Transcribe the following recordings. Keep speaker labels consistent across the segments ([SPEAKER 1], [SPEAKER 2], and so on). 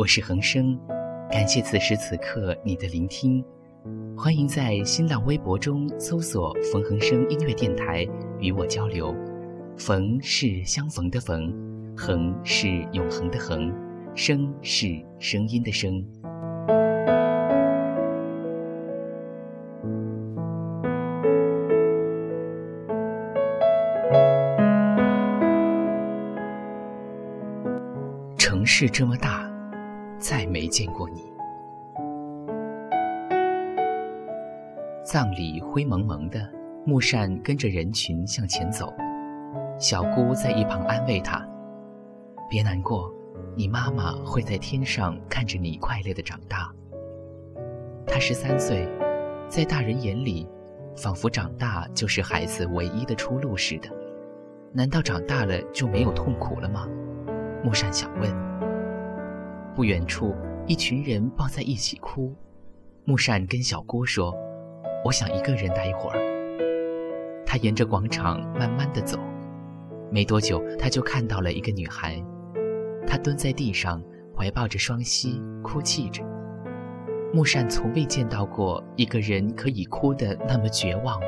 [SPEAKER 1] 我是恒生，感谢此时此刻你的聆听。欢迎在新浪微博中搜索“冯恒生音乐电台”与我交流。冯是相逢的冯，恒是永恒的恒，声是声音的声。城市这么大，再没见过你。葬礼灰蒙蒙的，木扇跟着人群向前走。小姑在一旁安慰他：“别难过，你妈妈会在天上看着你快乐的长大。”他十三岁，在大人眼里，仿佛长大就是孩子唯一的出路似的。难道长大了就没有痛苦了吗？木扇想问。不远处，一群人抱在一起哭。木扇跟小姑说：“我想一个人待一会儿。”他沿着广场慢慢的走。没多久，他就看到了一个女孩，她蹲在地上，怀抱着双膝，哭泣着。木扇从未见到过一个人可以哭得那么绝望，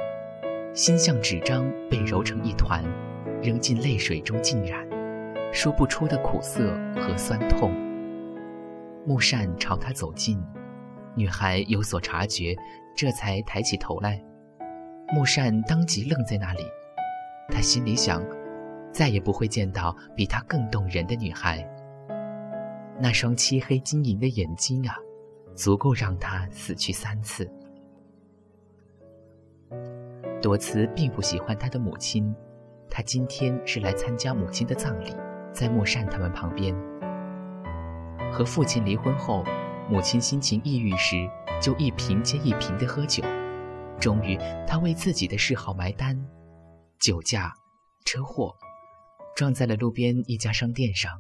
[SPEAKER 1] 心像纸张被揉成一团，扔进泪水中浸染，说不出的苦涩和酸痛。木扇朝他走近，女孩有所察觉，这才抬起头来。木扇当即愣在那里，他心里想。再也不会见到比她更动人的女孩。那双漆黑晶莹的眼睛啊，足够让她死去三次。朵慈并不喜欢她的母亲，她今天是来参加母亲的葬礼，在木善他们旁边。和父亲离婚后，母亲心情抑郁时，就一瓶接一瓶的喝酒。终于，她为自己的嗜好埋单，酒驾，车祸。撞在了路边一家商店上，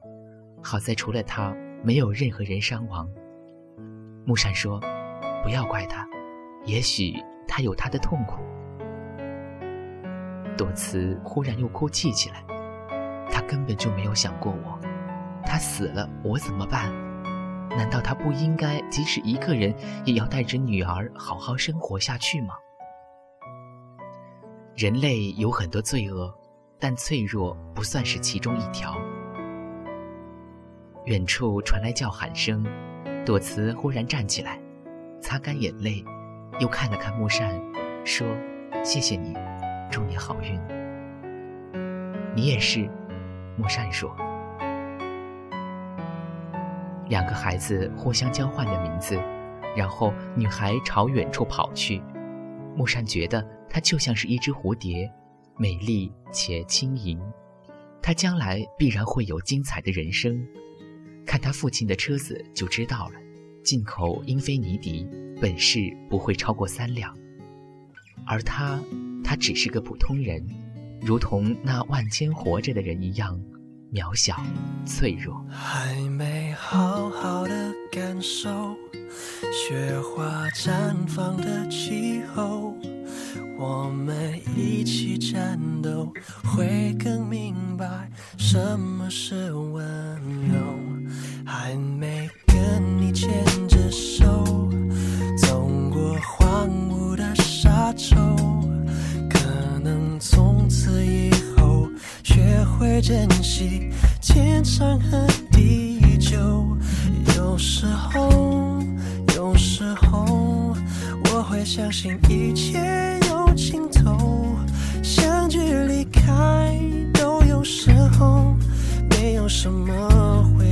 [SPEAKER 1] 好在除了他，没有任何人伤亡。木善说：“不要怪他，也许他有他的痛苦。”朵慈忽然又哭泣起来，他根本就没有想过我，他死了我怎么办？难道他不应该即使一个人也要带着女儿好好生活下去吗？人类有很多罪恶。但脆弱不算是其中一条。远处传来叫喊声，朵慈忽然站起来，擦干眼泪，又看了看木扇，说：“谢谢你，祝你好运。”你也是，木扇说。两个孩子互相交换了名字，然后女孩朝远处跑去。木扇觉得她就像是一只蝴蝶。美丽且轻盈，他将来必然会有精彩的人生。看他父亲的车子就知道了，进口英菲尼迪，本市不会超过三辆。而他，他只是个普通人，如同那万千活着的人一样，渺小、脆弱。
[SPEAKER 2] 还没好好的感受雪花绽放的气候。我们一起战斗，会更明白什么是温柔。还没跟你牵着手，走过荒芜的沙洲，可能从此以珍惜天长和地久。有时候，有时候，我会相信一切有。尽头，相聚离开都有时候，没有什么会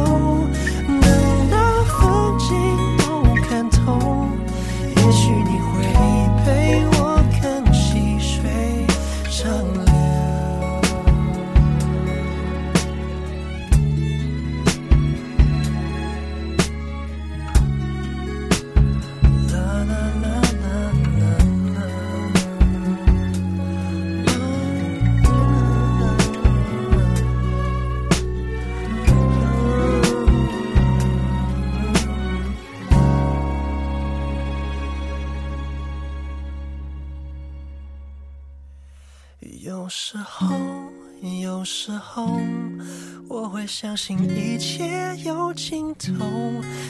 [SPEAKER 2] 信一切有尽头，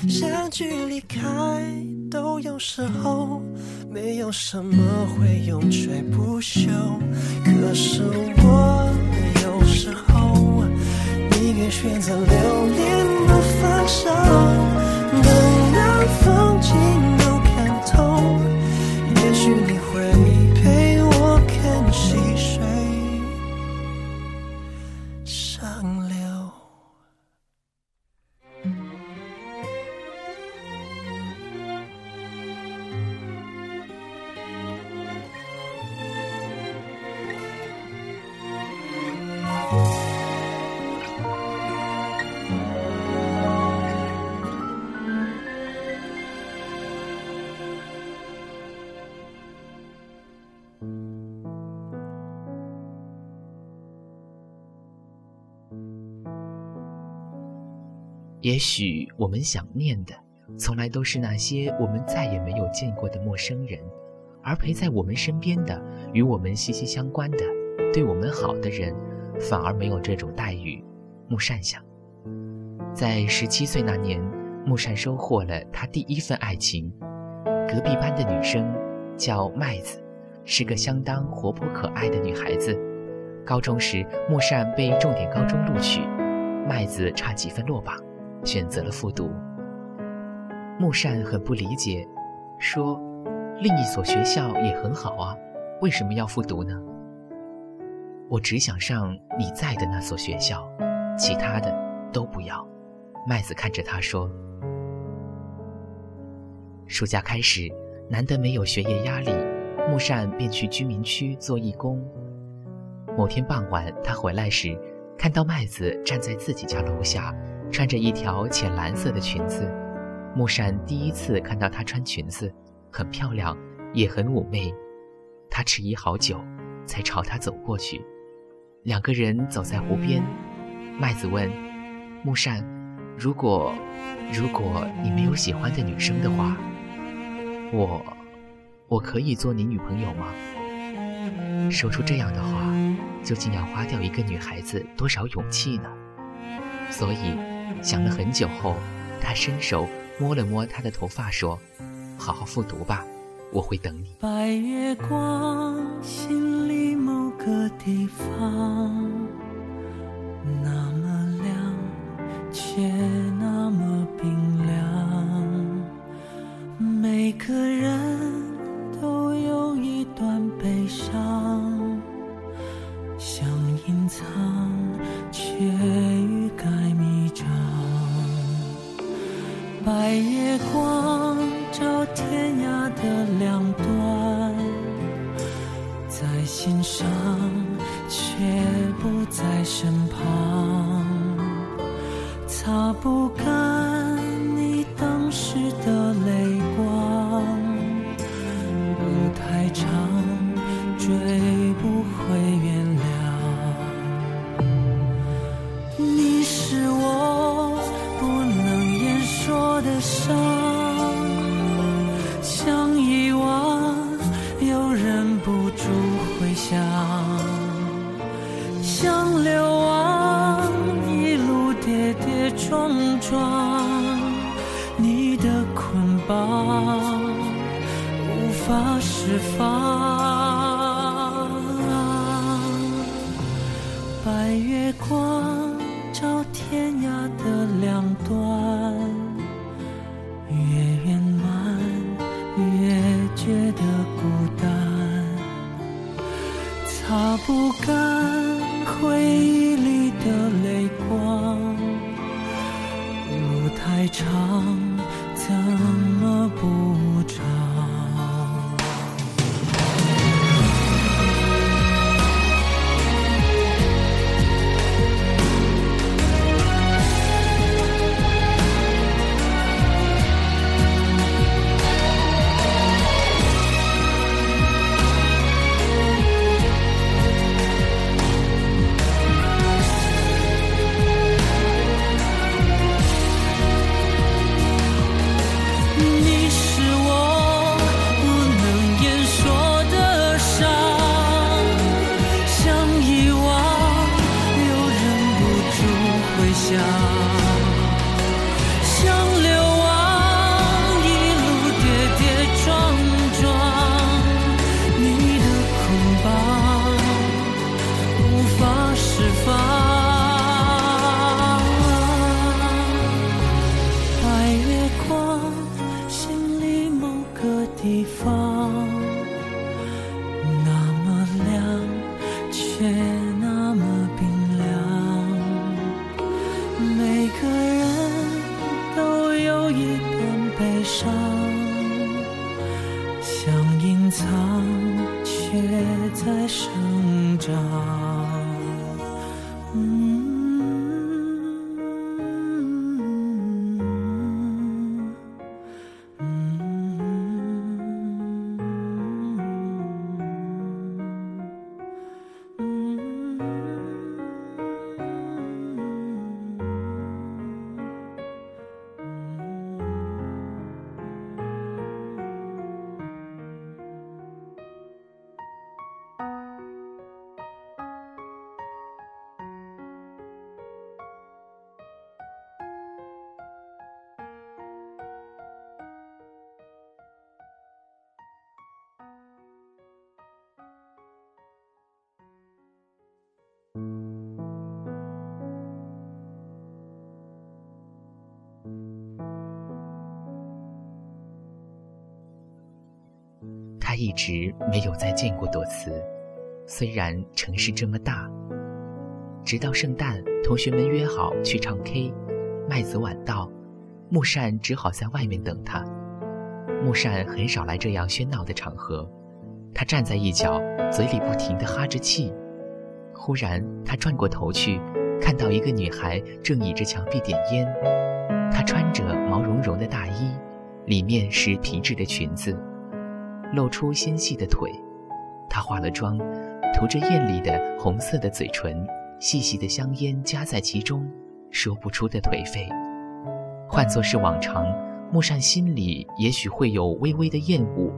[SPEAKER 2] 相聚离开都有时候，没有什么会永垂不朽。可是我也许我
[SPEAKER 1] 们想念的，从来都是那些我们再也没有见过的陌生人，而陪在我们身边的、与我们息息相关的、对我们好的人，反而没有这种待遇。木善想，在十七岁那年，木善收获了他第一份爱情。隔壁班的女生叫麦子，是个相当活泼可爱的女孩子。高中时，木善被重点高中录取，麦子差几分落榜。选择了复读。木善很不理解，说：“另一所学校也很好啊，为什么要复读呢？”我只想上你在的那所学校，其他的都不要。麦子看着他说。暑假开始，难得没有学业压力，木善便去居民区做义工。某天傍晚，他回来时，看到麦子站在自己家楼下。穿着一条浅蓝色的裙子，木善第一次看到她穿裙子，很漂亮，也很妩媚。他迟疑好久，才朝她走过去。两个人走在湖边，麦子问木善：“如果，如果你没有喜欢的女生的话，我，我可以做你女朋友吗？”说出这样的话，究竟要花掉一个女孩子多少勇气呢？所以。想了很久后，他伸手摸了摸她的头发，说：“好好复读吧，我会等你。”
[SPEAKER 2] 白月光，心里某个地方，那么亮，却那么冰凉。每个人一
[SPEAKER 1] 直没有再见过朵慈，虽然城市这么大。直到圣诞，同学们约好去唱 K，麦子晚到，木扇只好在外面等他。木扇很少来这样喧闹的场合，他站在一角，嘴里不停地哈着气。忽然，他转过头去，看到一个女孩正倚着墙壁点烟。她穿着毛茸茸的大衣，里面是皮质的裙子，露出纤细的腿。她化了妆，涂着艳丽的红色的嘴唇，细细的香烟夹在其中，说不出的颓废。换作是往常，木扇心里也许会有微微的厌恶，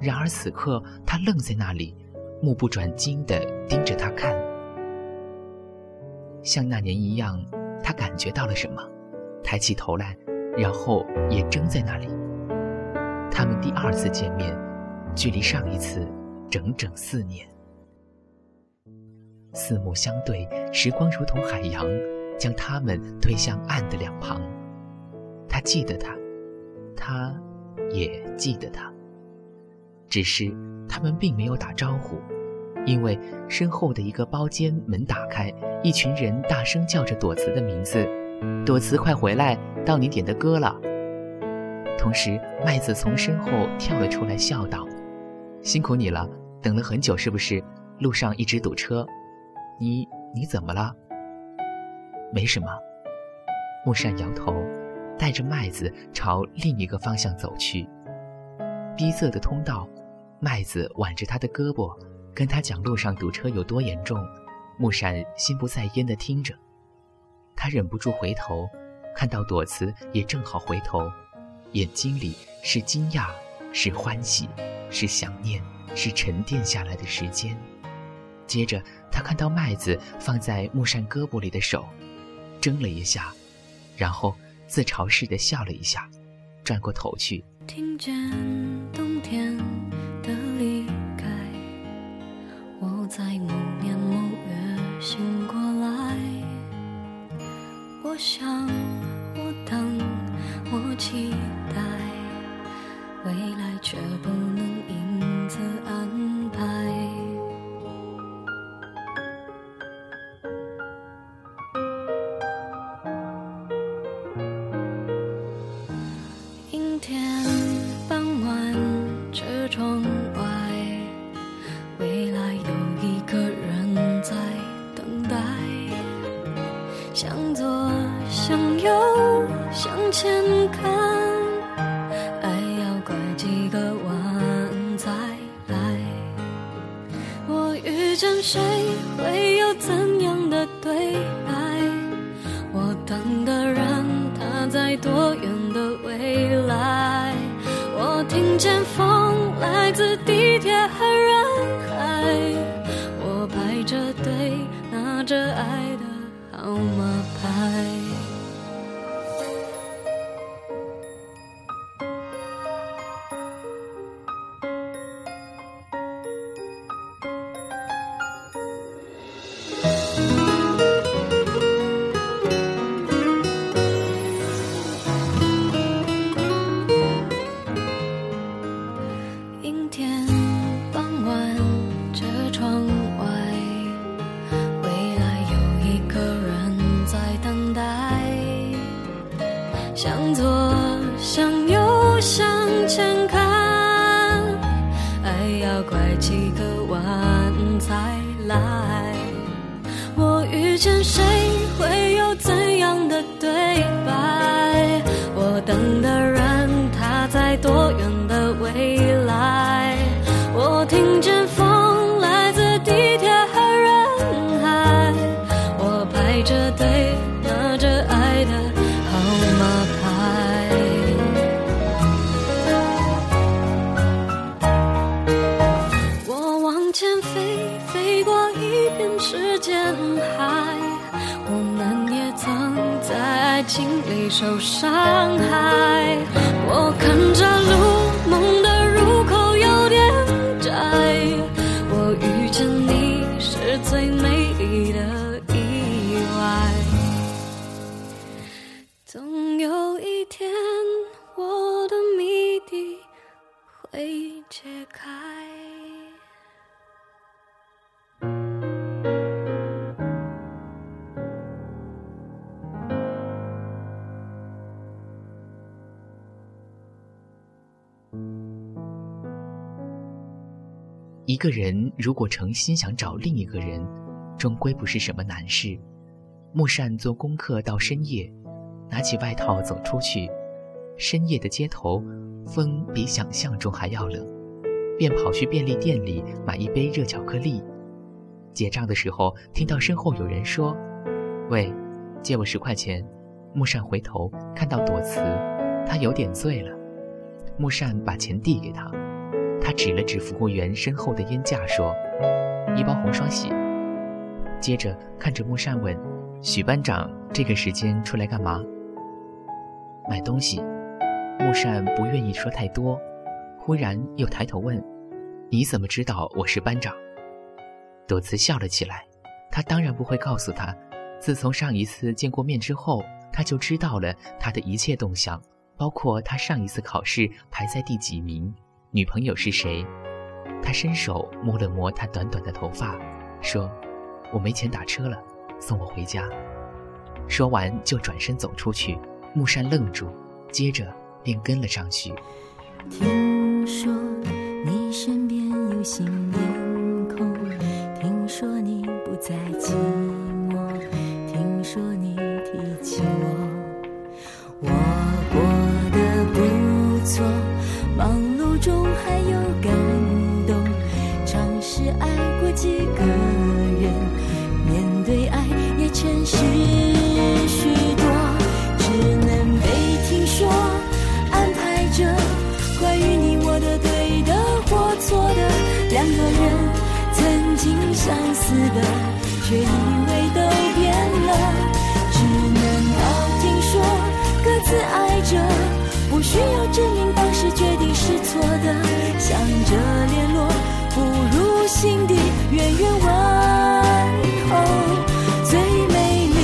[SPEAKER 1] 然而此刻他愣在那里，目不转睛地盯着她看。像那年一样，他感觉到了什么，抬起头来，然后也怔在那里。他们第二次见面，距离上一次整整四年。四目相对，时光如同海洋，将他们推向岸的两旁。他记得他，他也记得他。只是他们并没有打招呼。因为身后的一个包间门打开，一群人大声叫着朵慈的名字：“朵慈，快回来，到你点的歌了。”同时，麦子从身后跳了出来，笑道：“辛苦你了，等了很久是不是？路上一直堵车，你你怎么了？”“没什么。”木扇摇头，带着麦子朝另一个方向走去。逼仄的通道，麦子挽着他的胳膊。跟他讲路上堵车有多严重，木扇心不在焉地听着。他忍不住回头，看到朵慈也正好回头，眼睛里是惊讶，是欢喜是想念是沉淀下来的时间。接着他看到麦子放在木扇胳膊里的手怔了一下然后自嘲似的笑了一下转过头去。
[SPEAKER 2] 听见冬天的离开我在某年某月醒过来
[SPEAKER 3] 我想我等我期待未来却不能因此安海。我们也曾在爱情里受伤害。我看着路，
[SPEAKER 1] 个人如果诚心想找另一个人，终归不是什么难事。木善做功课到深夜，拿起外套走出去。深夜的街头，风比想象中还要冷，便跑去便利店里买一杯热巧克力。结账的时候，听到身后有人说：“喂，借我十块钱。”木善回头看到朵慈，他有点醉了。木善把钱递给他。指了指服务员身后的烟架，说：“一包红双喜。”接着看着木善问：“许班长这个时间出来干嘛？”买东西。木善不愿意说太多，忽然又抬头问：“你怎么知道我是班长？”朵慈笑了起来。他当然不会告诉他，自从上一次见过面之后，他就知道了他的一切动向，包括他上一次考试排在第几名。女朋友是谁？他伸手摸了摸她短短的头发，说：“我没钱打车了，送我回家。”说完就转身走出去。木山愣住，接着便跟了上去。
[SPEAKER 4] 听说你身边有新面孔，听说你不再寂寞爱过几个人，面对爱也诚实许多，只能被听说安排着关于你我的对的或错的，两个人曾经相似的，却以为都变了，只能靠听说各自爱着。不需要证明当时决定是错的，想着联络，不如心底远远问候。最美丽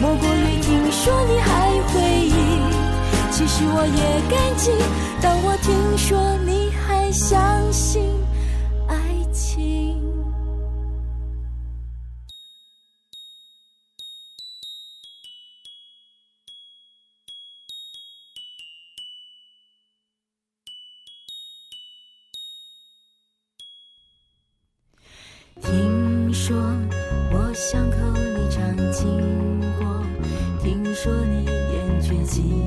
[SPEAKER 4] 莫过于听说你还回忆，其实我也感激，当我听说你还相信 see.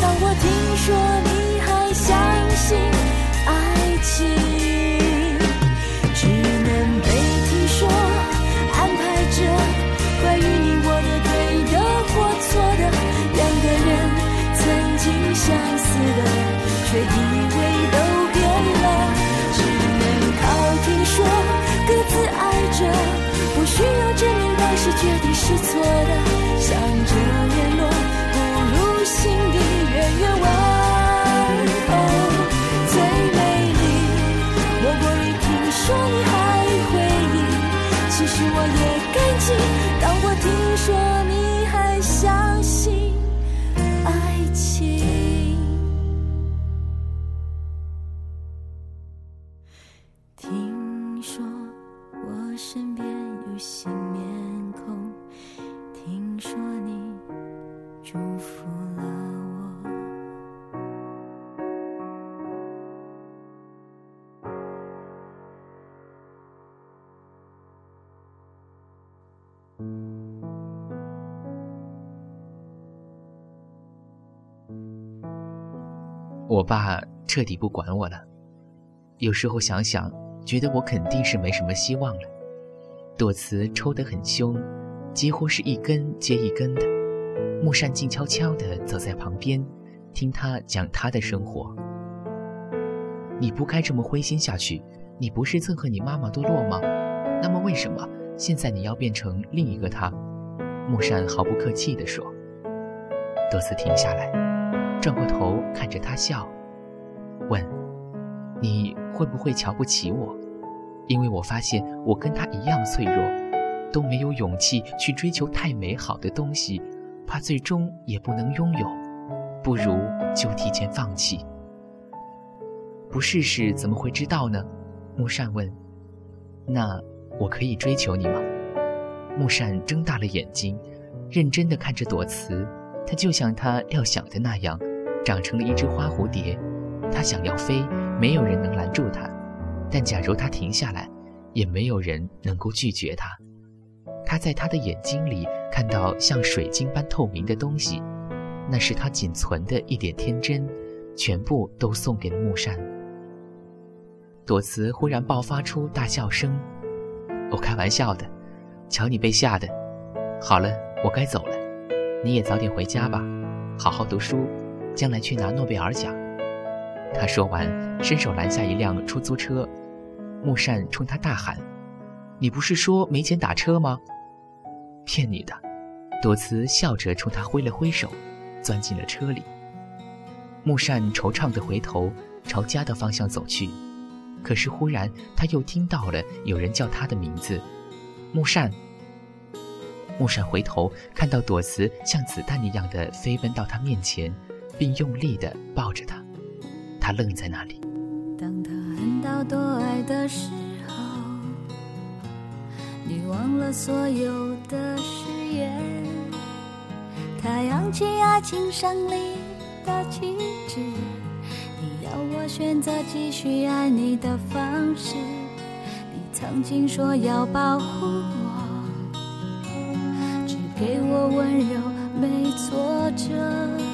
[SPEAKER 4] 当我听说我
[SPEAKER 1] 爸彻底不管我了。有时候想想，觉得我肯定是没什么希望了。朵慈抽得很凶，几乎是一根接一根的。木善静悄悄地走在旁边，听他讲他的生活。你不该这么灰心下去。你不是憎恨你妈妈堕落吗？那么为什么现在你要变成另一个她？木善毫不客气地说。朵慈停下来，转过头看着他笑，问：“你会不会瞧不起我？因为我发现我跟他一样脆弱，都没有勇气去追求太美好的东西，怕最终也不能拥有，不如就提前放弃。不试试怎么会知道呢？”木善问：“那我可以追求你吗？”木善睁大了眼睛，认真地看着朵慈。他就像他料想的那样，长成了一只花蝴蝶。他想要飞，没有人能拦住他；但假如他停下来，也没有人能够拒绝他。他在他的眼睛里看到像水晶般透明的东西，那是他仅存的一点天真，全部都送给了木善。朵慈忽然爆发出大笑声：“我开玩笑的，瞧你被吓的。好了，我该走了。”你也早点回家吧，好好读书，将来去拿诺贝尔奖。他说完，伸手拦下一辆出租车。木善冲他大喊：“你不是说没钱打车吗？”骗你的！朵慈笑着冲他挥了挥手，钻进了车里。木善惆怅地回头朝家的方向走去，可是忽然他又听到了有人叫他的名字：“木善。”木善回头，看到朵慈像子弹一样的飞奔到他面前，并用力地抱着他。他愣在那里。
[SPEAKER 4] 当他恨到多爱的时候，你忘了所有的誓言。他扬起爱情胜利的旗帜，你要我选择继续爱你的方式。你曾经说要保护我。只给我温柔，没挫折。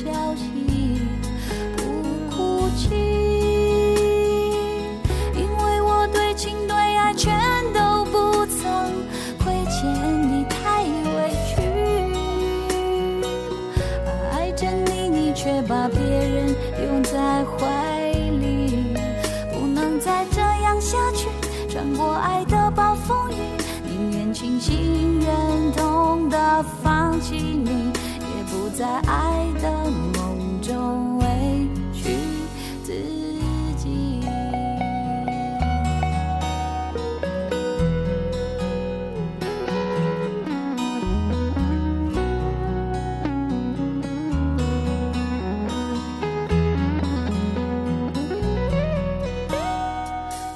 [SPEAKER 4] 消息，不哭泣，因为我对情对爱全都不曾亏欠你，太委屈。爱着你，你却把别人拥在怀里，不能再这样下去，穿过爱的暴风雨，宁愿清醒忍痛的放弃你，在爱的梦中委屈自己。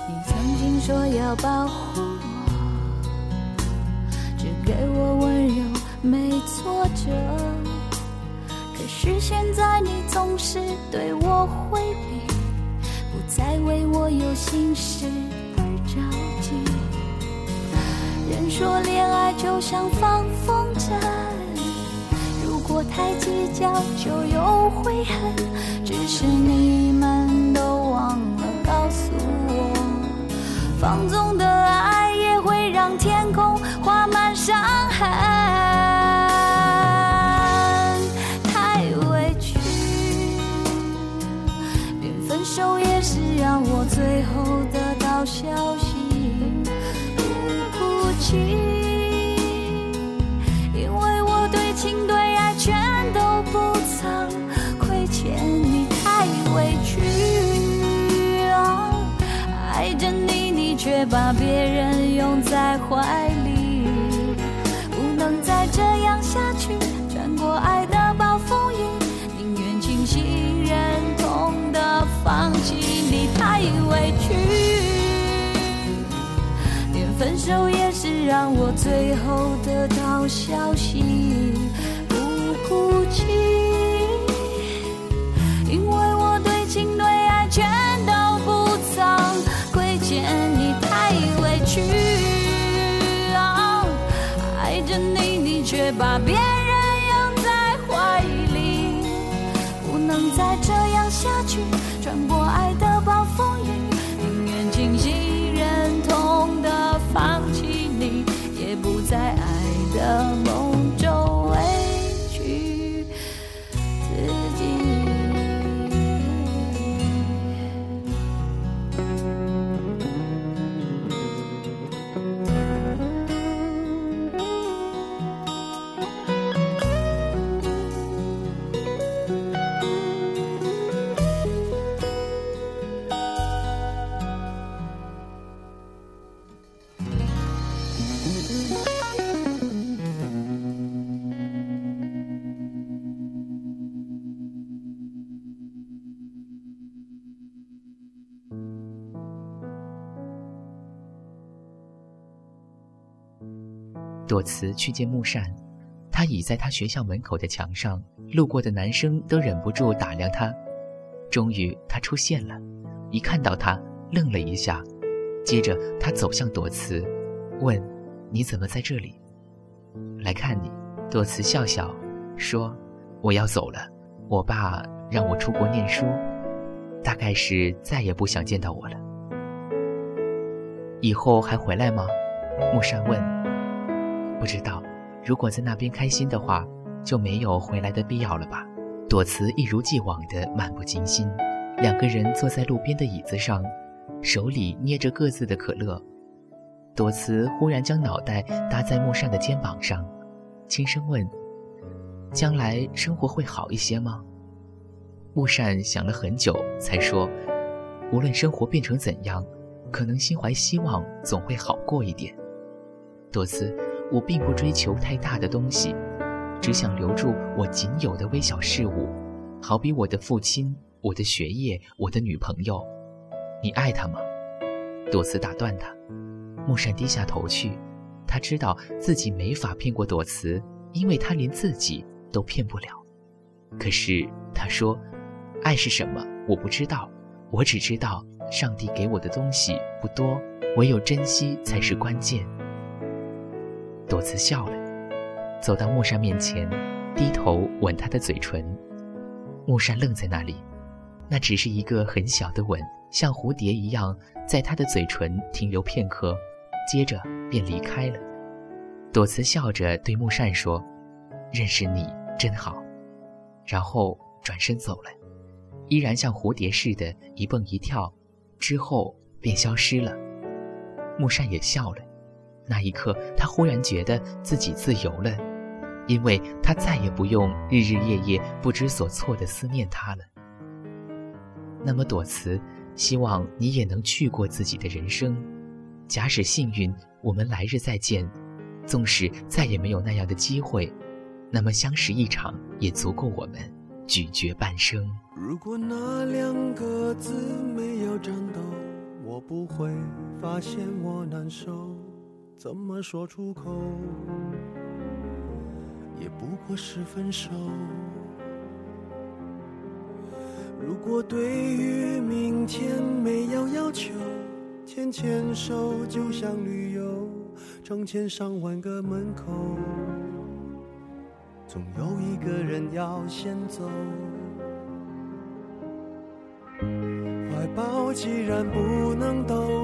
[SPEAKER 4] 你曾经说要保护对我回避，不再为我有心事而着急。人说恋爱就像放风筝，如果太计较就有悔恨。只是你们都忘了告诉我，放纵手也是让我最后得到消息，不哭泣，因为我对情对爱全都不曾亏欠你，太委屈啊！爱着你，你却把别人拥在怀里，不能再这样下去，穿过爱的辞去
[SPEAKER 1] 见木善，他倚在他学校门口的墙上，路过的男生都忍不住打量他。终于，他出现了，一看到他，愣了一下，接着他走向朵慈，问：“你怎么在这里？”来看你。朵慈笑笑说：“我要走了，我爸让我出国念书，大概是再也不想见到我了。以后还回来吗？”木善问。不知道，如果在那边开心的话，就没有回来的必要了吧？朵慈一如既往的漫不经心。两个人坐在路边的椅子上，手里捏着各自的可乐。朵慈忽然将脑袋搭在木善的肩膀上，轻声问：“将来生活会好一些吗？”木善想了很久，才说：“无论生活变成怎样，可能心怀希望总会好过一点。”朵慈。我并不追求太大的东西，只想留住我仅有的微小事物，好比我的父亲、我的学业、我的女朋友。你爱他吗？朵慈打断他。木善低下头去，他知道自己没法骗过朵慈，因为他连自己都骗不了。可是他说：“爱是什么？我不知道，我只知道上帝给我的东西不多，唯有珍惜才是关键。”朵慈笑了，走到木山面前，低头吻他的嘴唇。木山愣在那里，那只是一个很小的吻，像蝴蝶一样在他的嘴唇停留片刻，接着便离开了。朵慈笑着对木善说：“认识你真好。”然后转身走了，依然像蝴蝶似的，一蹦一跳，之后便消失了。木扇也笑了。那一刻，他忽然觉得自己自由了，因为他再也不用日日夜夜不知所措地思念他了。那么朵慈，希望你也能去过自己的人生。假使幸运，我们来日再见；纵使再也没有那样的机会，那么相识一场也足够我们咀嚼半生。
[SPEAKER 2] 如果那两个字没有颤抖，我不会发现我难受。怎么说出口，也不过是分手。如果对于明天没有要求，牵牵手就像旅游，成千上万个门口，总有一个人要先走。怀抱既然不能逗留，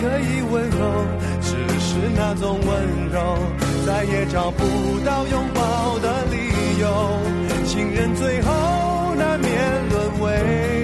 [SPEAKER 2] 可以温柔，只是那种温柔再也找不到拥抱的理由。情人最后。难免沦为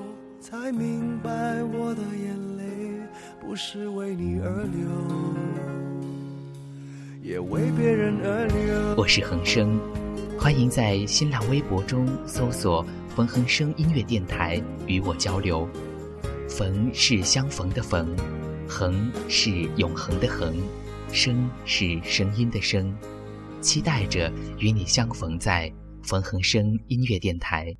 [SPEAKER 2] 才明白我的眼泪不是为你而流，也为别人而流。
[SPEAKER 1] 我是恒生，欢迎在新浪微博中搜索“冯恒生音乐电台”与我交流。逢是相逢的逢，恒是永恒的恒，声是声音的声，期待着与你相逢在冯恒生音乐电台。